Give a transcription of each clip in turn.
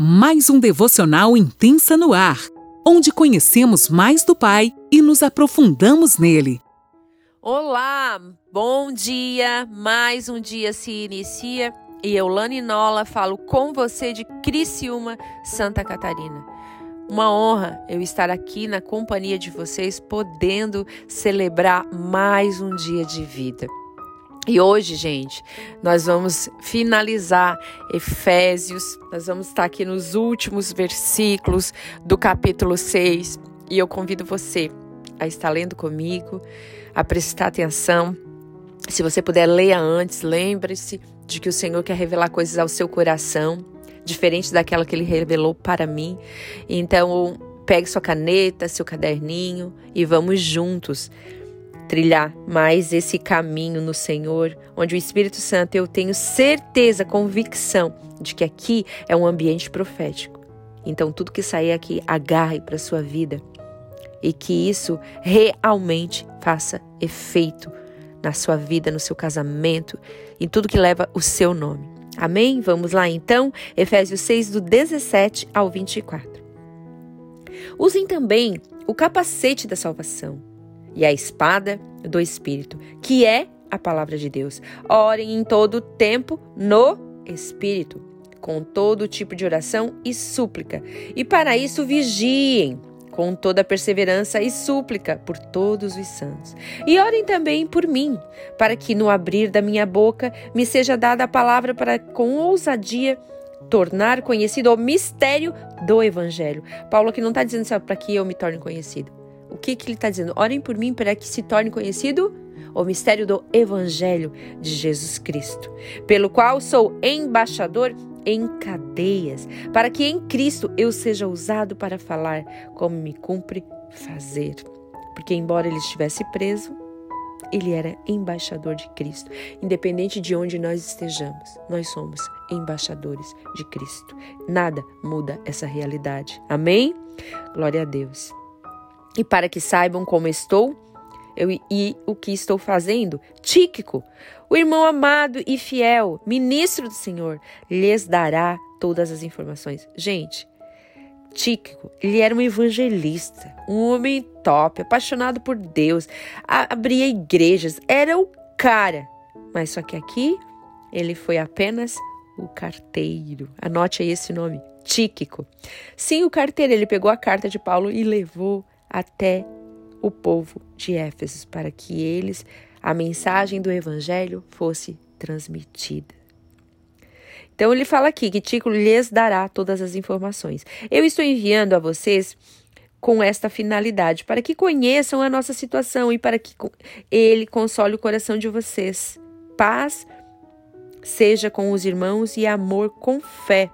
mais um devocional intensa no ar, onde conhecemos mais do Pai e nos aprofundamos nele. Olá, bom dia! Mais um dia se inicia e eu, Lani Nola, falo com você de Criciúma, Santa Catarina. Uma honra eu estar aqui na companhia de vocês, podendo celebrar mais um dia de vida. E hoje, gente, nós vamos finalizar Efésios, nós vamos estar aqui nos últimos versículos do capítulo 6 e eu convido você a estar lendo comigo, a prestar atenção. Se você puder, leia antes, lembre-se de que o Senhor quer revelar coisas ao seu coração, diferente daquela que ele revelou para mim. Então, pegue sua caneta, seu caderninho e vamos juntos trilhar mais esse caminho no Senhor, onde o Espírito Santo, eu tenho certeza, convicção de que aqui é um ambiente profético. Então, tudo que sair aqui, agarre para sua vida e que isso realmente faça efeito na sua vida, no seu casamento, em tudo que leva o seu nome. Amém? Vamos lá então, Efésios 6, do 17 ao 24. Usem também o capacete da salvação e a espada do Espírito, que é a palavra de Deus. Orem em todo tempo no Espírito, com todo tipo de oração e súplica. E para isso vigiem com toda perseverança e súplica por todos os santos. E orem também por mim, para que no abrir da minha boca me seja dada a palavra para com ousadia tornar conhecido o mistério do evangelho. Paulo aqui não está dizendo para que eu me torne conhecido. O que, que ele está dizendo? Orem por mim para que se torne conhecido o mistério do Evangelho de Jesus Cristo, pelo qual sou embaixador em cadeias, para que em Cristo eu seja usado para falar como me cumpre fazer. Porque, embora ele estivesse preso, ele era embaixador de Cristo. Independente de onde nós estejamos, nós somos embaixadores de Cristo. Nada muda essa realidade. Amém? Glória a Deus. E para que saibam como estou eu, e o que estou fazendo, Tíquico, o irmão amado e fiel, ministro do Senhor, lhes dará todas as informações. Gente, Tíquico, ele era um evangelista, um homem top, apaixonado por Deus, abria igrejas, era o cara. Mas só que aqui ele foi apenas o carteiro. Anote aí esse nome, Tíquico. Sim, o carteiro, ele pegou a carta de Paulo e levou até o povo de Éfeso, para que eles, a mensagem do evangelho fosse transmitida. Então ele fala aqui que Tico lhes dará todas as informações. Eu estou enviando a vocês com esta finalidade, para que conheçam a nossa situação e para que ele console o coração de vocês. Paz seja com os irmãos e amor com fé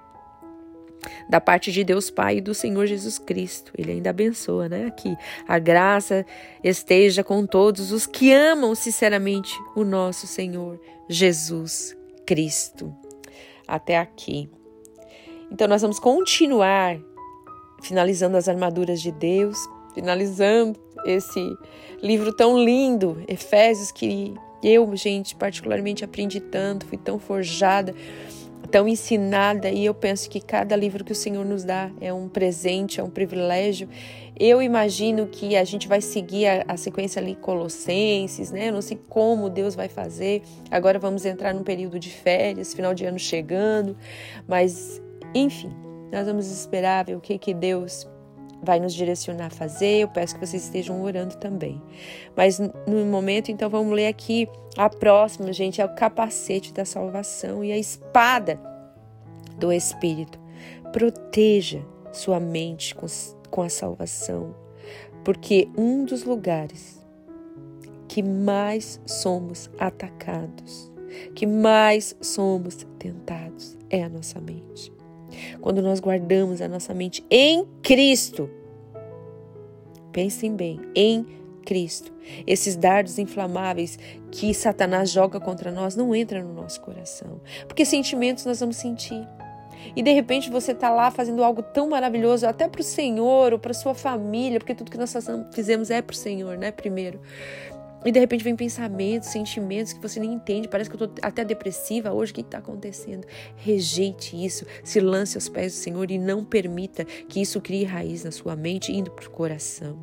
da parte de Deus Pai e do Senhor Jesus Cristo. Ele ainda abençoa, né? Aqui, a graça esteja com todos os que amam sinceramente o nosso Senhor Jesus Cristo. Até aqui. Então, nós vamos continuar finalizando as armaduras de Deus, finalizando esse livro tão lindo, Efésios, que eu, gente, particularmente aprendi tanto, fui tão forjada tão ensinada e eu penso que cada livro que o Senhor nos dá é um presente, é um privilégio. Eu imagino que a gente vai seguir a, a sequência ali Colossenses, né? Eu não sei como Deus vai fazer. Agora vamos entrar num período de férias, final de ano chegando, mas enfim, nós vamos esperar ver o que que Deus vai nos direcionar a fazer. Eu peço que vocês estejam orando também. Mas no momento, então, vamos ler aqui a próxima, gente, é o capacete da salvação e a espada do Espírito. Proteja sua mente com, com a salvação, porque um dos lugares que mais somos atacados, que mais somos tentados, é a nossa mente. Quando nós guardamos a nossa mente em Cristo, pensem bem, em Cristo, esses dardos inflamáveis que Satanás joga contra nós não entram no nosso coração, porque sentimentos nós vamos sentir. E de repente você está lá fazendo algo tão maravilhoso, até para o Senhor ou para sua família, porque tudo que nós fizemos é para o Senhor, né? Primeiro. E de repente vem pensamentos, sentimentos que você nem entende. Parece que eu tô até depressiva hoje. O que está acontecendo? Rejeite isso. Se lance aos pés do Senhor e não permita que isso crie raiz na sua mente, indo para o coração.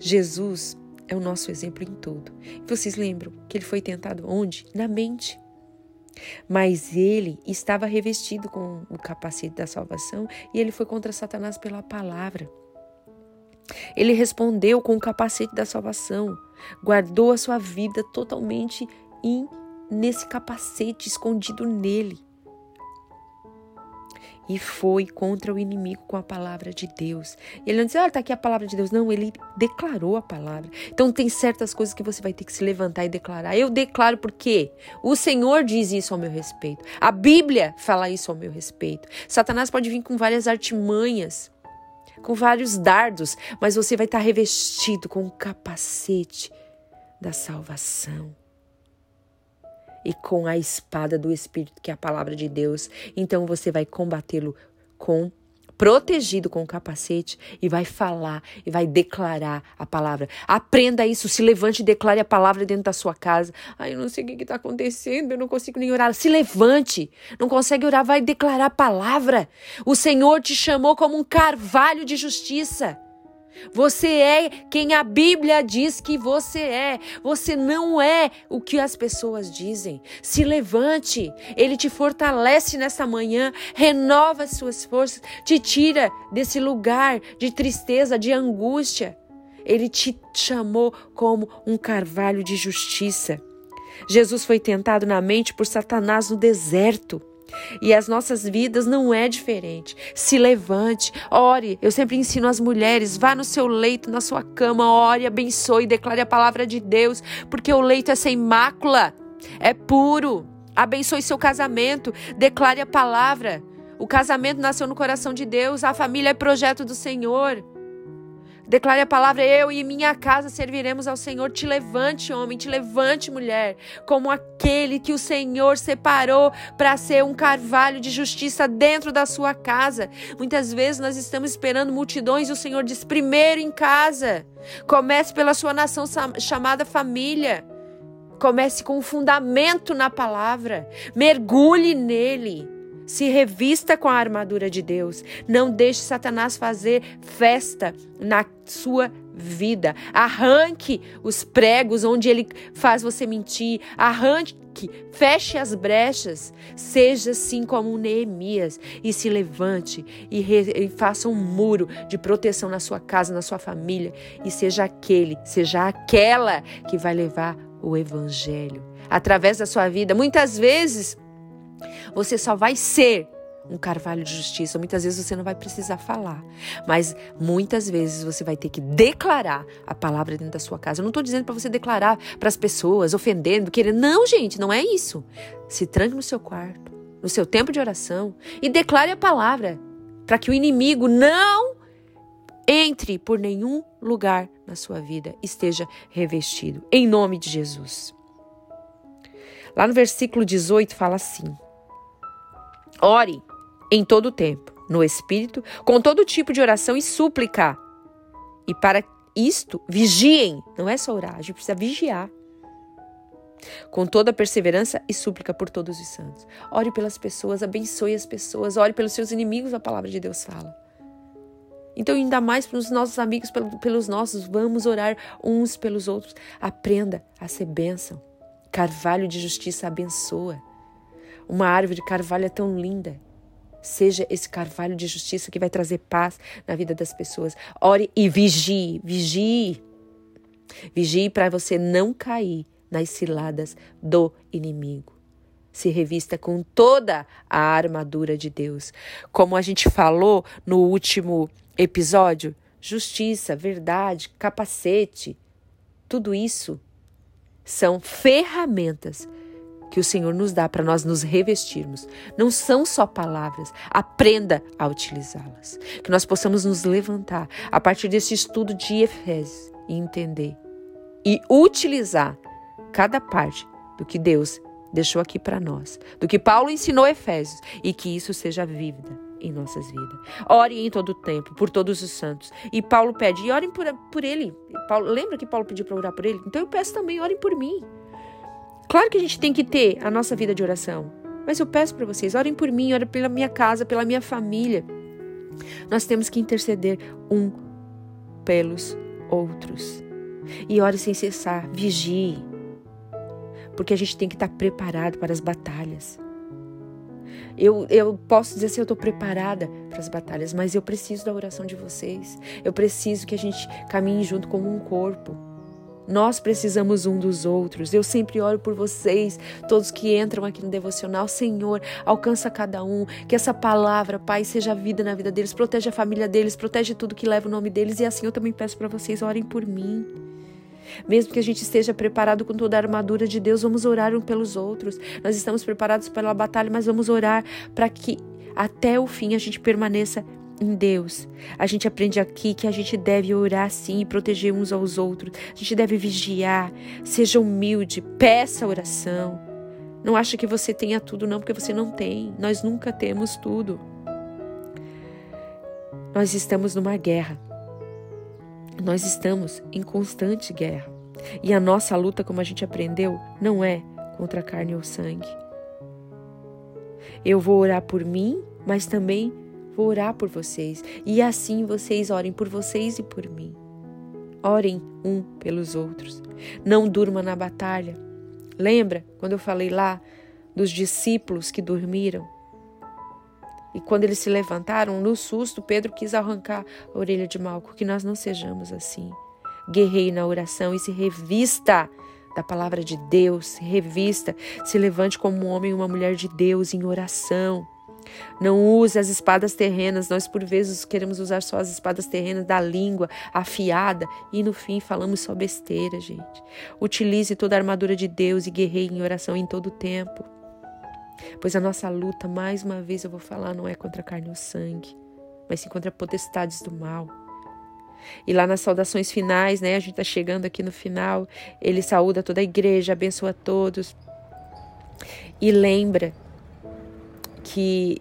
Jesus é o nosso exemplo em tudo. Vocês lembram que ele foi tentado onde? Na mente. Mas ele estava revestido com o capacete da salvação e ele foi contra Satanás pela palavra. Ele respondeu com o capacete da salvação, guardou a sua vida totalmente in, nesse capacete escondido nele. E foi contra o inimigo com a palavra de Deus. Ele não disse, ah, está aqui a palavra de Deus. Não, ele declarou a palavra. Então tem certas coisas que você vai ter que se levantar e declarar. Eu declaro porque o Senhor diz isso ao meu respeito. A Bíblia fala isso ao meu respeito. Satanás pode vir com várias artimanhas com vários dardos, mas você vai estar revestido com o capacete da salvação e com a espada do Espírito, que é a palavra de Deus. Então você vai combatê-lo com protegido com o capacete e vai falar e vai declarar a palavra. Aprenda isso, se levante e declare a palavra dentro da sua casa. Ai, eu não sei o que está acontecendo, eu não consigo nem orar. Se levante, não consegue orar, vai declarar a palavra. O Senhor te chamou como um carvalho de justiça. Você é quem a Bíblia diz que você é. Você não é o que as pessoas dizem. Se levante. Ele te fortalece nessa manhã, renova as suas forças, te tira desse lugar de tristeza, de angústia. Ele te chamou como um carvalho de justiça. Jesus foi tentado na mente por Satanás no deserto. E as nossas vidas não é diferente. Se levante, ore. Eu sempre ensino as mulheres: vá no seu leito, na sua cama, ore, abençoe, declare a palavra de Deus, porque o leito é sem mácula, é puro. Abençoe seu casamento, declare a palavra. O casamento nasceu no coração de Deus, a família é projeto do Senhor. Declare a palavra: Eu e minha casa serviremos ao Senhor. Te levante, homem, te levante, mulher, como aquele que o Senhor separou para ser um carvalho de justiça dentro da sua casa. Muitas vezes nós estamos esperando multidões e o Senhor diz: primeiro em casa. Comece pela sua nação chamada família. Comece com um fundamento na palavra. Mergulhe nele. Se revista com a armadura de Deus. Não deixe Satanás fazer festa na sua vida. Arranque os pregos onde ele faz você mentir. Arranque, feche as brechas. Seja assim como Neemias e se levante e, re, e faça um muro de proteção na sua casa, na sua família. E seja aquele, seja aquela que vai levar o evangelho através da sua vida. Muitas vezes você só vai ser um carvalho de justiça. Muitas vezes você não vai precisar falar, mas muitas vezes você vai ter que declarar a palavra dentro da sua casa. Eu não estou dizendo para você declarar para as pessoas, ofendendo, querendo. Não, gente, não é isso. Se tranque no seu quarto, no seu tempo de oração e declare a palavra para que o inimigo não entre por nenhum lugar na sua vida, esteja revestido. Em nome de Jesus. Lá no versículo 18 fala assim: Ore em todo o tempo, no Espírito, com todo tipo de oração e súplica. E para isto, vigiem. Não é só orar, a gente precisa vigiar. Com toda perseverança e súplica por todos os santos. Ore pelas pessoas, abençoe as pessoas, ore pelos seus inimigos, a palavra de Deus fala. Então, ainda mais pelos nossos amigos, pelos nossos, vamos orar uns pelos outros. Aprenda a ser bênção. Carvalho de justiça abençoa. Uma árvore de carvalho é tão linda. Seja esse carvalho de justiça que vai trazer paz na vida das pessoas. Ore e vigie, vigie. Vigie para você não cair nas ciladas do inimigo. Se revista com toda a armadura de Deus. Como a gente falou no último episódio, justiça, verdade, capacete, tudo isso são ferramentas que o Senhor nos dá para nós nos revestirmos. Não são só palavras, aprenda a utilizá-las. Que nós possamos nos levantar a partir desse estudo de Efésios e entender e utilizar cada parte do que Deus deixou aqui para nós, do que Paulo ensinou Efésios e que isso seja vívida em nossas vidas. Ore em todo o tempo, por todos os santos. E Paulo pede, e orem por, por ele. Paulo, lembra que Paulo pediu para orar por ele? Então eu peço também, orem por mim. Claro que a gente tem que ter a nossa vida de oração. Mas eu peço para vocês, orem por mim, orem pela minha casa, pela minha família. Nós temos que interceder um pelos outros. E ore sem cessar, vigie. Porque a gente tem que estar preparado para as batalhas. Eu, eu posso dizer assim, eu estou preparada para as batalhas, mas eu preciso da oração de vocês. Eu preciso que a gente caminhe junto como um corpo. Nós precisamos um dos outros. Eu sempre oro por vocês, todos que entram aqui no devocional. Senhor, alcança cada um. Que essa palavra, Pai, seja vida na vida deles. Protege a família deles, protege tudo que leva o nome deles. E assim eu também peço para vocês, orem por mim. Mesmo que a gente esteja preparado com toda a armadura de Deus, vamos orar um pelos outros. Nós estamos preparados pela batalha, mas vamos orar para que até o fim a gente permaneça em Deus. A gente aprende aqui que a gente deve orar sim e proteger uns aos outros. A gente deve vigiar, seja humilde, peça oração. Não acha que você tenha tudo, não, porque você não tem. Nós nunca temos tudo. Nós estamos numa guerra. Nós estamos em constante guerra. E a nossa luta, como a gente aprendeu, não é contra a carne ou sangue. Eu vou orar por mim, mas também vou orar por vocês. E assim vocês orem por vocês e por mim. Orem um pelos outros. Não durma na batalha. Lembra quando eu falei lá dos discípulos que dormiram? E quando eles se levantaram, no susto, Pedro quis arrancar a orelha de Malco. Que nós não sejamos assim. Guerreie na oração e se revista da palavra de Deus, se revista, se levante como um homem e uma mulher de Deus em oração. Não use as espadas terrenas. Nós, por vezes, queremos usar só as espadas terrenas da língua afiada e, no fim, falamos só besteira, gente. Utilize toda a armadura de Deus e guerreie em oração em todo o tempo. Pois a nossa luta, mais uma vez eu vou falar, não é contra a carne ou sangue, mas sim contra potestades do mal. E lá nas saudações finais, né? A gente está chegando aqui no final. Ele saúda toda a igreja, abençoa todos. E lembra que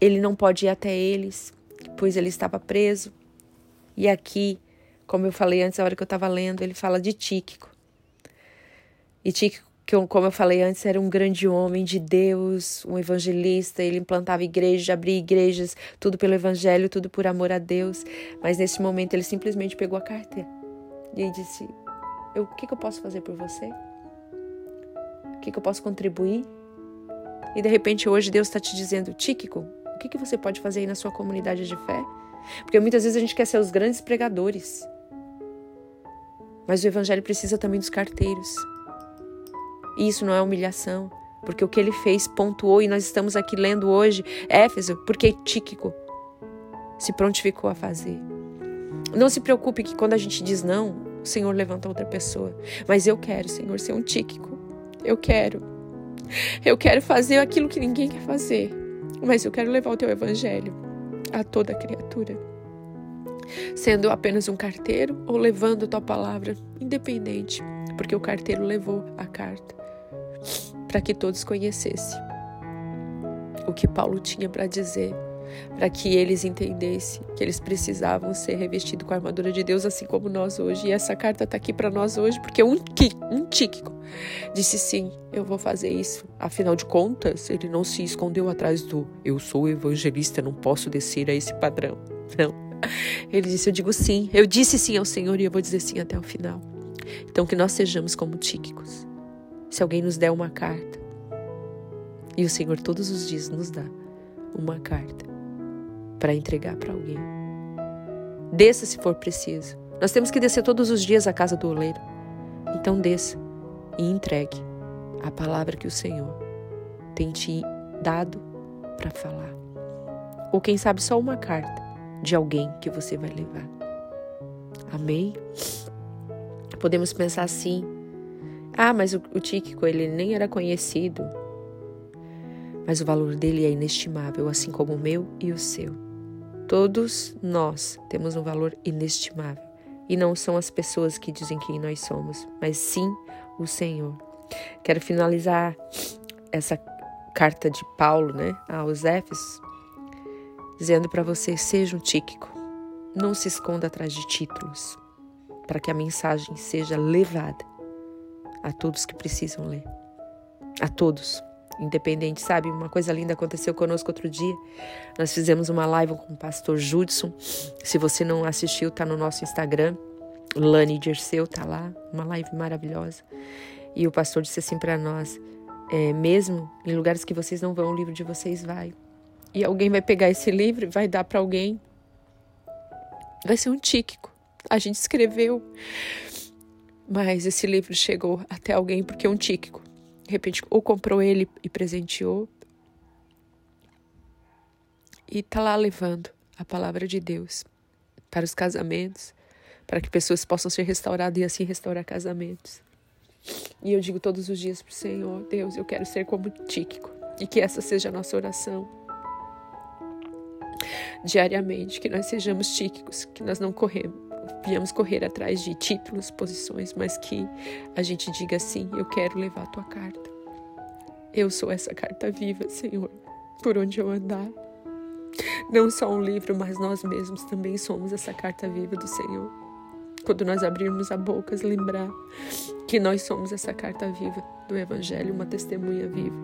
ele não pode ir até eles, pois ele estava preso. E aqui, como eu falei antes, a hora que eu estava lendo, ele fala de Tíquico. E Tíquico como eu falei antes, era um grande homem de Deus, um evangelista. Ele implantava igrejas, abria igrejas, tudo pelo evangelho, tudo por amor a Deus. Mas nesse momento ele simplesmente pegou a carta e disse: eu, O que, que eu posso fazer por você? O que, que eu posso contribuir? E de repente hoje Deus está te dizendo: Tíquico, o que, que você pode fazer aí na sua comunidade de fé? Porque muitas vezes a gente quer ser os grandes pregadores. Mas o evangelho precisa também dos carteiros. E isso não é humilhação, porque o que ele fez pontuou e nós estamos aqui lendo hoje Éfeso, porque Tíquico se prontificou a fazer. Não se preocupe que quando a gente diz não, o Senhor levanta outra pessoa. Mas eu quero, Senhor, ser um Tíquico. Eu quero. Eu quero fazer aquilo que ninguém quer fazer. Mas eu quero levar o teu evangelho a toda criatura. Sendo apenas um carteiro ou levando a tua palavra, independente, porque o carteiro levou a carta para que todos conhecessem o que Paulo tinha para dizer, para que eles entendessem que eles precisavam ser revestidos com a armadura de Deus, assim como nós hoje. E essa carta está aqui para nós hoje, porque um, um Tíquico disse sim, eu vou fazer isso. Afinal de contas, ele não se escondeu atrás do eu sou evangelista, não posso descer a esse padrão. Não. Ele disse: Eu digo sim, eu disse sim ao Senhor e eu vou dizer sim até o final. Então, que nós sejamos como Tíquicos se alguém nos der uma carta, e o Senhor todos os dias nos dá uma carta para entregar para alguém. Desça se for preciso. Nós temos que descer todos os dias à casa do oleiro. Então desça e entregue a palavra que o Senhor tem te dado para falar. Ou quem sabe só uma carta de alguém que você vai levar. Amém? Podemos pensar assim: ah, mas o, o Tíquico, ele nem era conhecido. Mas o valor dele é inestimável, assim como o meu e o seu. Todos nós temos um valor inestimável. E não são as pessoas que dizem quem nós somos, mas sim o Senhor. Quero finalizar essa carta de Paulo, né, aos Éfesos, dizendo para você: seja um Tíquico. Não se esconda atrás de títulos, para que a mensagem seja levada a todos que precisam ler. A todos, independente, sabe? Uma coisa linda aconteceu conosco outro dia. Nós fizemos uma live com o pastor Judson. Se você não assistiu, tá no nosso Instagram. Lani Dirceu tá lá, uma live maravilhosa. E o pastor disse assim para nós: é, mesmo em lugares que vocês não vão, o livro de vocês vai. E alguém vai pegar esse livro e vai dar para alguém. Vai ser um tíquico. A gente escreveu, mas esse livro chegou até alguém porque é um tíquico. De repente, ou comprou ele e presenteou, e tá lá levando a palavra de Deus para os casamentos, para que pessoas possam ser restauradas e assim restaurar casamentos. E eu digo todos os dias para o Senhor, Deus, eu quero ser como Tíquico. E que essa seja a nossa oração. Diariamente, que nós sejamos tíquicos, que nós não corremos, viemos correr atrás de títulos, posições, mas que a gente diga assim: eu quero levar a tua carta. Eu sou essa carta viva, Senhor, por onde eu andar. Não só um livro, mas nós mesmos também somos essa carta viva do Senhor. Quando nós abrirmos a boca, lembrar que nós somos essa carta viva do Evangelho, uma testemunha viva.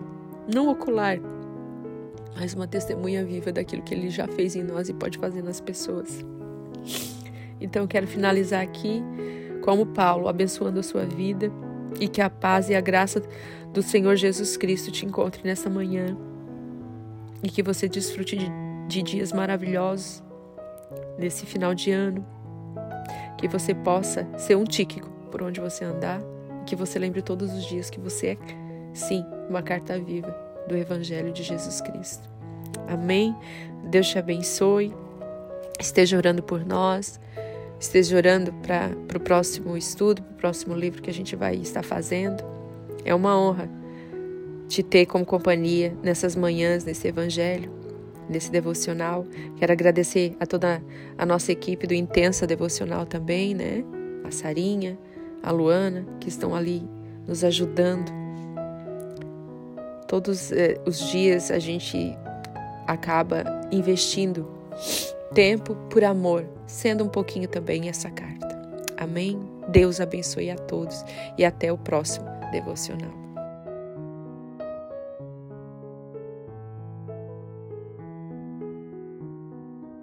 Não ocular, mas uma testemunha viva daquilo que Ele já fez em nós e pode fazer nas pessoas. Então, eu quero finalizar aqui, como Paulo, abençoando a sua vida e que a paz e a graça do Senhor Jesus Cristo te encontre nessa manhã e que você desfrute de, de dias maravilhosos nesse final de ano. Que você possa ser um tíquico por onde você andar e que você lembre todos os dias que você é, sim, uma carta viva do Evangelho de Jesus Cristo. Amém? Deus te abençoe. Esteja orando por nós esteja orando para o próximo estudo, para o próximo livro que a gente vai estar fazendo. É uma honra te ter como companhia nessas manhãs, nesse evangelho, nesse devocional. Quero agradecer a toda a nossa equipe do Intensa Devocional também, né? A Sarinha, a Luana, que estão ali nos ajudando. Todos eh, os dias a gente acaba investindo tempo por amor, sendo um pouquinho também essa carta. Amém? Deus abençoe a todos e até o próximo devocional.